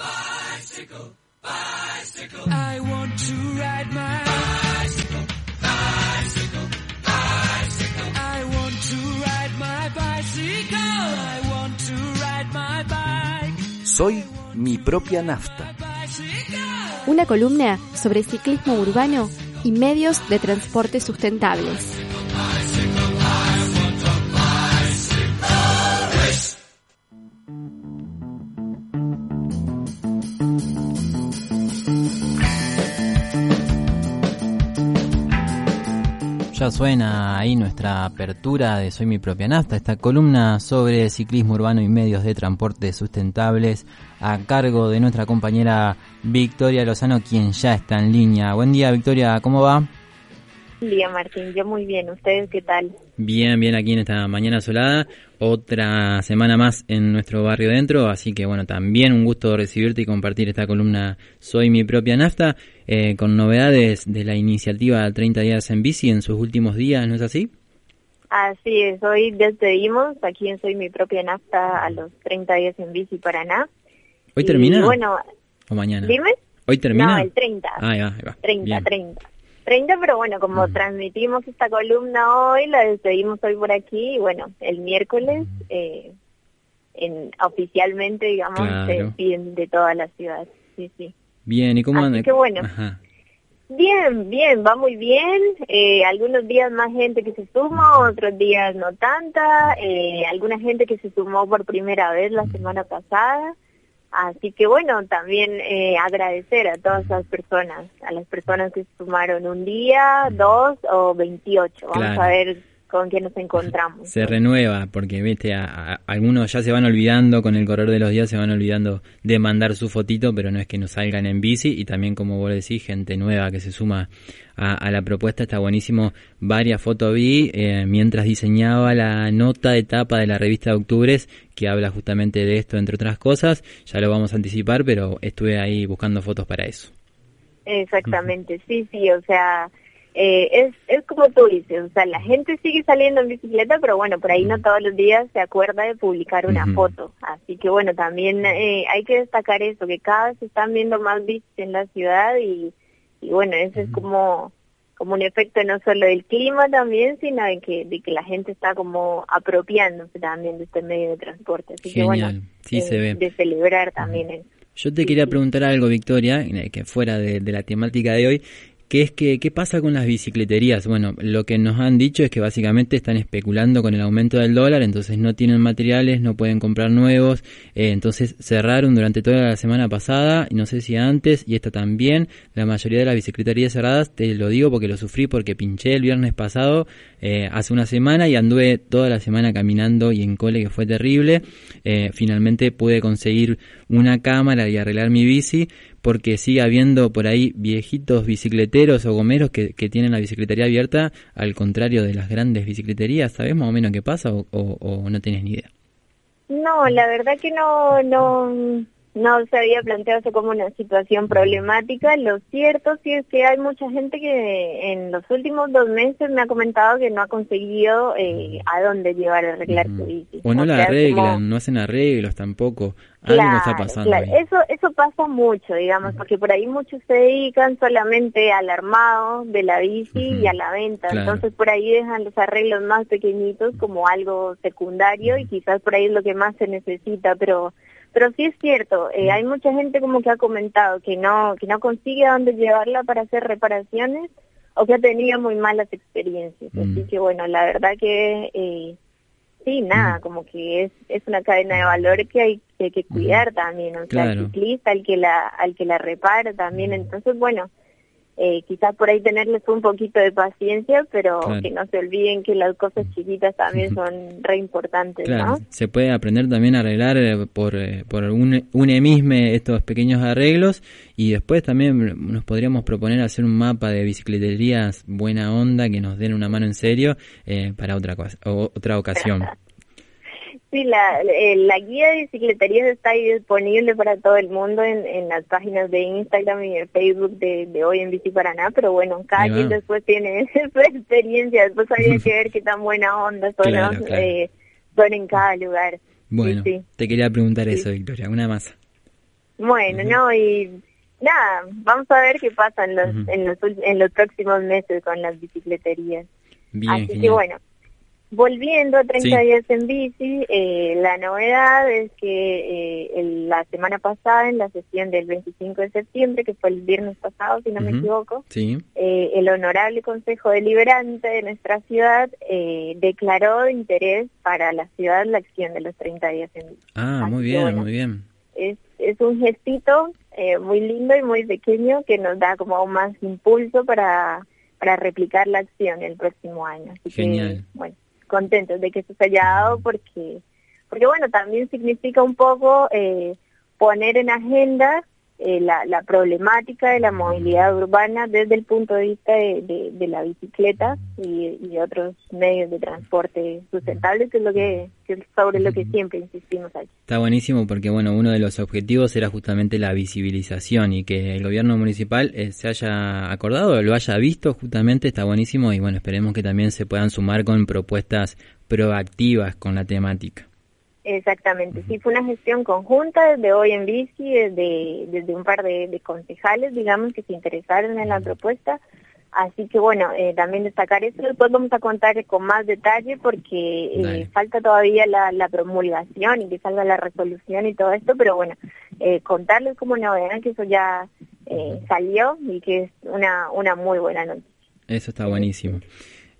Bicycle, bicycle. I want to ride my bicycle, bicycle, bicycle. I want to ride my bicycle. I want to ride my bike. Soy mi propia nafta. Una columna sobre ciclismo urbano y medios de transporte sustentables. Suena ahí nuestra apertura de Soy mi propia nafta, esta columna sobre ciclismo urbano y medios de transporte sustentables a cargo de nuestra compañera Victoria Lozano, quien ya está en línea. Buen día, Victoria, ¿cómo va? Buen día, Martín. Yo muy bien. ¿Ustedes qué tal? Bien, bien aquí en esta mañana solada. Otra semana más en nuestro barrio dentro, así que bueno, también un gusto recibirte y compartir esta columna Soy mi propia nafta. Eh, con novedades de la iniciativa 30 días en bici en sus últimos días, ¿no es así? Así es, hoy despedimos aquí en Soy mi propia nafta a los 30 días en bici Paraná. ¿Hoy termina? Bueno, ¿O mañana? Dime. ¿Hoy termina? No, el 30. Ah, ahí va, ahí va. 30, 30. 30, pero bueno, como transmitimos esta columna hoy, la despedimos hoy por aquí y bueno, el miércoles eh, en, oficialmente, digamos, se despiden de toda la ciudad. Sí, sí. Bien, ¿y cómo anda? que bueno. Bien, bien, va muy bien. Eh, algunos días más gente que se suma, otros días no tanta. Eh, alguna gente que se sumó por primera vez la semana pasada. Así que bueno, también eh, agradecer a todas las personas, a las personas que se sumaron un día, dos o veintiocho. Vamos a ver con qué nos encontramos. Se renueva, porque viste, a, algunos ya se van olvidando, con el correr de los días se van olvidando de mandar su fotito, pero no es que nos salgan en bici, y también como vos decís, gente nueva que se suma a, la propuesta, está buenísimo. Varias fotos vi eh, mientras diseñaba la nota de tapa de la revista de Octubres, que habla justamente de esto, entre otras cosas. Ya lo vamos a anticipar, pero estuve ahí buscando fotos para eso. Exactamente, sí, sí, o sea, eh, es, es como tú dices, o sea, la gente sigue saliendo en bicicleta, pero bueno, por ahí no todos los días se acuerda de publicar una foto. Así que bueno, también eh, hay que destacar eso, que cada vez se están viendo más bicis en la ciudad y, y bueno, eso es como como un efecto no solo del clima también, sino de que, de que la gente está como apropiándose también de este medio de transporte. Así que bueno, sí, se ve. de celebrar también eso. Yo te quería preguntar algo, Victoria, que fuera de, de, la temática de hoy, que es que, ¿qué pasa con las bicicleterías? Bueno, lo que nos han dicho es que básicamente están especulando con el aumento del dólar, entonces no tienen materiales, no pueden comprar nuevos, eh, entonces cerraron durante toda la semana pasada, y no sé si antes, y esta también, la mayoría de las bicicleterías cerradas, te lo digo porque lo sufrí, porque pinché el viernes pasado, eh, hace una semana, y anduve toda la semana caminando y en cole, que fue terrible, eh, finalmente pude conseguir una cámara y arreglar mi bici, porque sigue habiendo por ahí viejitos bicicleteros o gomeros que, que tienen la bicicletería abierta, al contrario de las grandes bicicleterías. ¿Sabes más o menos qué pasa o, o, no tienes ni idea? No, la verdad que no, no, no se había planteado eso como una situación problemática. Lo cierto sí es que hay mucha gente que en los últimos dos meses me ha comentado que no ha conseguido eh, a dónde llevar a arreglar su bici. O no la arreglan, no hacen arreglos tampoco. Algo está pasando. Eso, eso pasa mucho, digamos, porque por ahí muchos se dedican solamente al armado de la bici y a la venta. Entonces por ahí dejan los arreglos más pequeñitos como algo secundario y quizás por ahí es lo que más se necesita, pero pero sí es cierto, eh, hay mucha gente como que ha comentado que no, que no consigue a dónde llevarla para hacer reparaciones o que ha tenido muy malas experiencias. Así que bueno, la verdad que eh, sí, nada, como que es, es una cadena de valor que hay, que, cuidar también, o sea, el ciclista, al que la, al que la repara también. Entonces, bueno, eh, quizás por ahí tenerles un poquito de paciencia, pero que no se olviden que las cosas chiquitas también son re importantes, claro. Se puede aprender también a arreglar eh, por, eh, por un, un emisme estos pequeños arreglos y después también nos podríamos proponer hacer un mapa de bicicleterías buena onda que nos den una mano en serio eh, para otra, otra ocasión. Sí, la, eh, la guía de bicicleterías está ahí disponible para todo el mundo en, en las páginas de Instagram y en Facebook de, de Hoy en Bici Paraná, pero bueno, cada quien después tiene su experiencia, después habría que ver qué tan buena onda son, eh, son en cada lugar. Bueno, te quería preguntar eso, Victoria, una más. Bueno, no, y nada, vamos a ver qué pasa en los, en los, en los próximos meses con las bicicleterías. Bien, Así que bueno, Volviendo a 30 días en bici, eh, la novedad es que eh, la semana pasada, en la sesión del 25 de septiembre, que fue el viernes pasado, si no me equivoco, eh, el Honorable Consejo Deliberante de nuestra ciudad declaró de interés para la ciudad la acción de los 30 días en bici. Ah, muy bien, muy bien. Es, es un gestito muy lindo y muy pequeño que nos da como más impulso para, para replicar la acción el próximo año. Así Genial. bueno contentos de que esto se haya dado porque, porque bueno, también significa un poco eh, poner en agenda eh, la, la, problemática de la movilidad urbana desde el punto de vista de, de, la bicicleta y, y, otros medios de transporte sustentables, que es lo que, sobre lo que siempre insistimos ahí. Está buenísimo porque bueno, uno de los objetivos era justamente la visibilización y que el gobierno municipal eh, se haya acordado, lo haya visto justamente, está buenísimo y bueno, esperemos que también se puedan sumar con propuestas proactivas con la temática. Exactamente, sí, fue una gestión conjunta desde hoy en bici, desde, desde un par de, concejales, digamos, que se interesaron en la propuesta. Así que bueno, eh, también destacar eso, después vamos a contar con más detalle porque eh, falta todavía la, la, promulgación y que salga la resolución y todo esto, pero bueno, eh, contarles como novedad que eso ya salió y que es una, una muy buena noticia. Eso está buenísimo.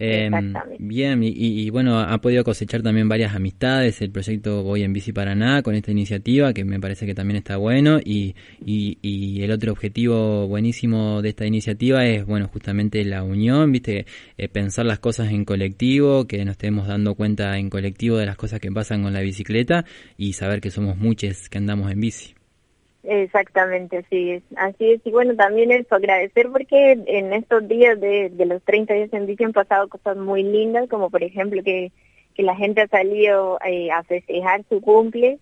Eh, bien, y, bueno, ha podido cosechar también varias amistades el proyecto Voy en Bici Paraná con esta iniciativa, que me parece que también está bueno, y, y, el otro objetivo buenísimo de esta iniciativa es, bueno, justamente la unión, viste, eh, pensar las cosas en colectivo, que nos estemos dando cuenta en colectivo de las cosas que pasan con la bicicleta y saber que somos muchos que andamos en bici. Exactamente, sí, así es. Y bueno, también eso, agradecer porque en estos días de, de los 30 días en bici han pasado cosas muy lindas, como por ejemplo que, que la gente ha salido eh, a festejar su cumple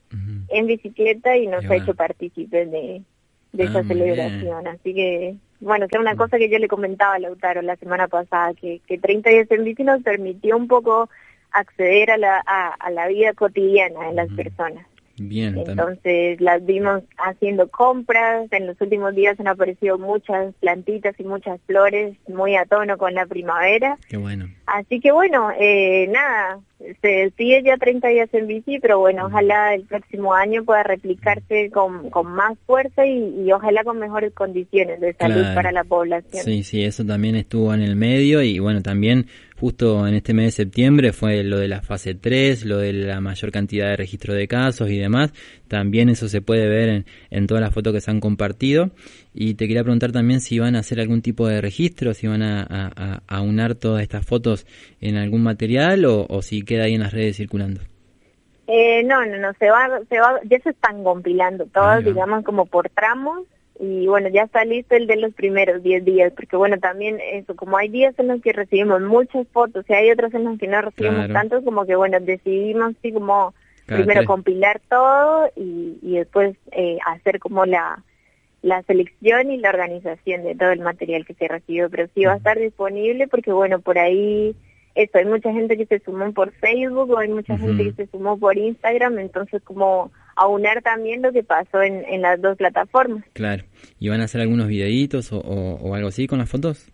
en bicicleta y nos ha hecho partícipes de, de esa ah, celebración. Así que, bueno, que es una mm. cosa que yo le comentaba a Lautaro la semana pasada, que, que 30 días en bici nos permitió un poco acceder a la, a la vida cotidiana de las personas. Bien, Entonces las vimos haciendo compras, en los últimos días han aparecido muchas plantitas y muchas flores muy a tono con la primavera. Qué bueno. Así que bueno, eh, nada, se sigue ya 30 días en bici, pero bueno, ojalá el próximo año pueda replicarse con, con más fuerza y, ojalá con mejores condiciones de salud para la población. Sí, sí, eso también estuvo en el medio y bueno, también justo en este mes de septiembre fue lo de la fase 3, lo de la mayor cantidad de registro de casos y demás. También eso se puede ver en, en todas las fotos que se han compartido. Y te quería preguntar también si van a hacer algún tipo de registro, si van a, a, a unar todas estas fotos en algún material o, o si queda ahí en las redes circulando. Eh, no, no, no, se va, se va, ya se están compilando todas, digamos, como por tramos y bueno, ya está listo el de los primeros 10 días, porque bueno, también eso, como hay días en los que recibimos muchas fotos y hay otros en los que no recibimos tantos, como que bueno, decidimos así como primero compilar todo y, y después eh, hacer como la, la selección y la organización de todo el material que se recibió, pero sí va a estar disponible porque bueno, por ahí eso, hay mucha gente que se sumó por Facebook o hay mucha gente que se sumó por Instagram, entonces como aunar también lo que pasó en, en las dos plataformas. Claro. ¿Y van a hacer algunos videitos o, o, algo así con las fotos?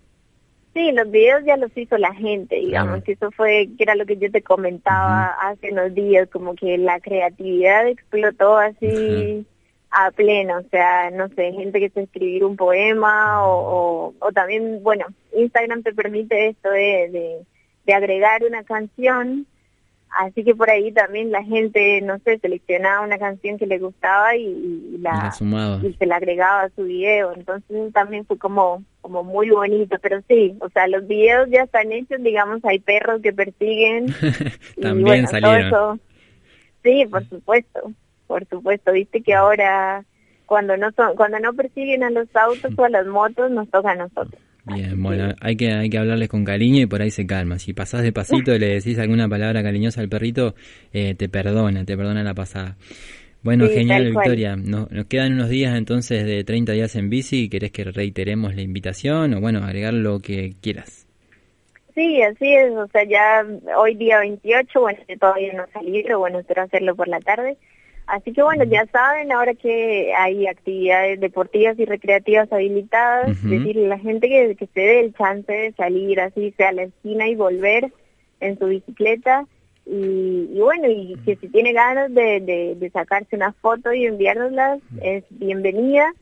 Sí, los videos ya los hizo la gente, digamos, eso fue, que era lo que yo te comentaba hace unos días, como que la creatividad explotó así a pleno, o sea, no sé, gente que se escribir un poema o, o, también, bueno, Instagram te permite esto de, de, de agregar una canción Así que por ahí también la gente, no sé, seleccionaba una canción que le gustaba y, la, y, se la agregaba a su video. Entonces también fue como como muy bonito, pero sí, o sea, los videos ya están hechos, digamos, hay perros que persiguen. también salieron. Sí, por supuesto, por supuesto. Viste que ahora cuando no son, cuando no persiguen a los autos o a las motos, nos toca a nosotros. Bien, bueno, hay que, hay que hablarles con cariño y por ahí se calma. Si pasás de pasito y le decís alguna palabra cariñosa al perrito, eh, te perdona, te perdona la pasada. Bueno, genial, Victoria. Nos, nos, quedan unos días entonces de 30 días en bici. ¿Querés que reiteremos la invitación o, bueno, agregar lo que quieras? Sí, así es. O sea, ya hoy día 28, bueno, todavía no salí, pero bueno, espero hacerlo por la tarde. Así que bueno, ya saben, ahora que hay actividades deportivas y recreativas habilitadas, decirle a la gente que, que se dé el chance de salir así, sea a la esquina y volver en su bicicleta. Y, bueno, y que si tiene ganas de, de, sacarse una foto y enviárnoslas, es bienvenida.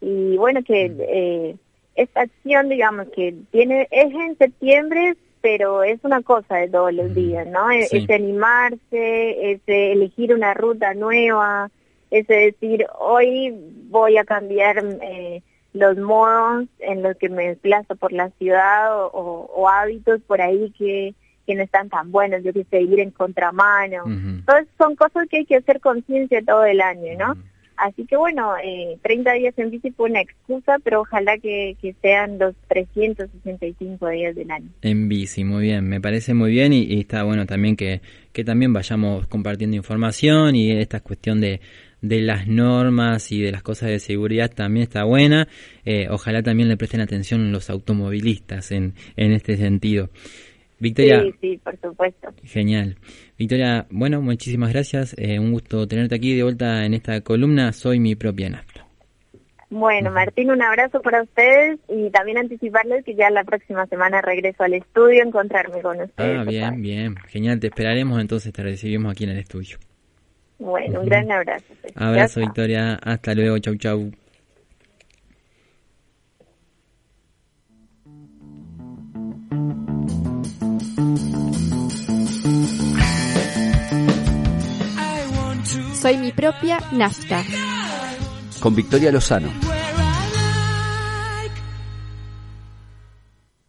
Y bueno, que eh, esta acción, digamos, que tiene es en septiembre, pero es una cosa de todos los días, ¿no? Es, animarse, es elegir una ruta nueva, es decir, hoy voy a cambiar eh, los modos en los que me desplazo por la ciudad o, hábitos por ahí que, que, no están tan buenos, yo que sé, ir en contramano. Entonces son cosas que hay que hacer conciencia todo el año, ¿no? Así que bueno, eh, 30 días en bici fue una excusa, pero ojalá que, sean los 365 días del año. En bici, muy bien, me parece muy bien y, está bueno también que, que también vayamos compartiendo información y esta cuestión de, de las normas y de las cosas de seguridad también está buena. Eh, ojalá también le presten atención los automovilistas en, en este sentido. Victoria. Sí, sí, por supuesto. Genial. Victoria, bueno, muchísimas gracias. Eh, un gusto tenerte aquí de vuelta en esta columna. Soy mi propia nafta. Bueno, Martín, un abrazo para ustedes y también anticiparles que ya la próxima semana regreso al estudio a encontrarme con ustedes. Ah, bien, bien. Genial, te esperaremos entonces, te recibimos aquí en el estudio. Bueno, un gran abrazo. Abrazo, Victoria. Hasta luego. Chau, chau. Propia nafta. Con Victoria Lozano.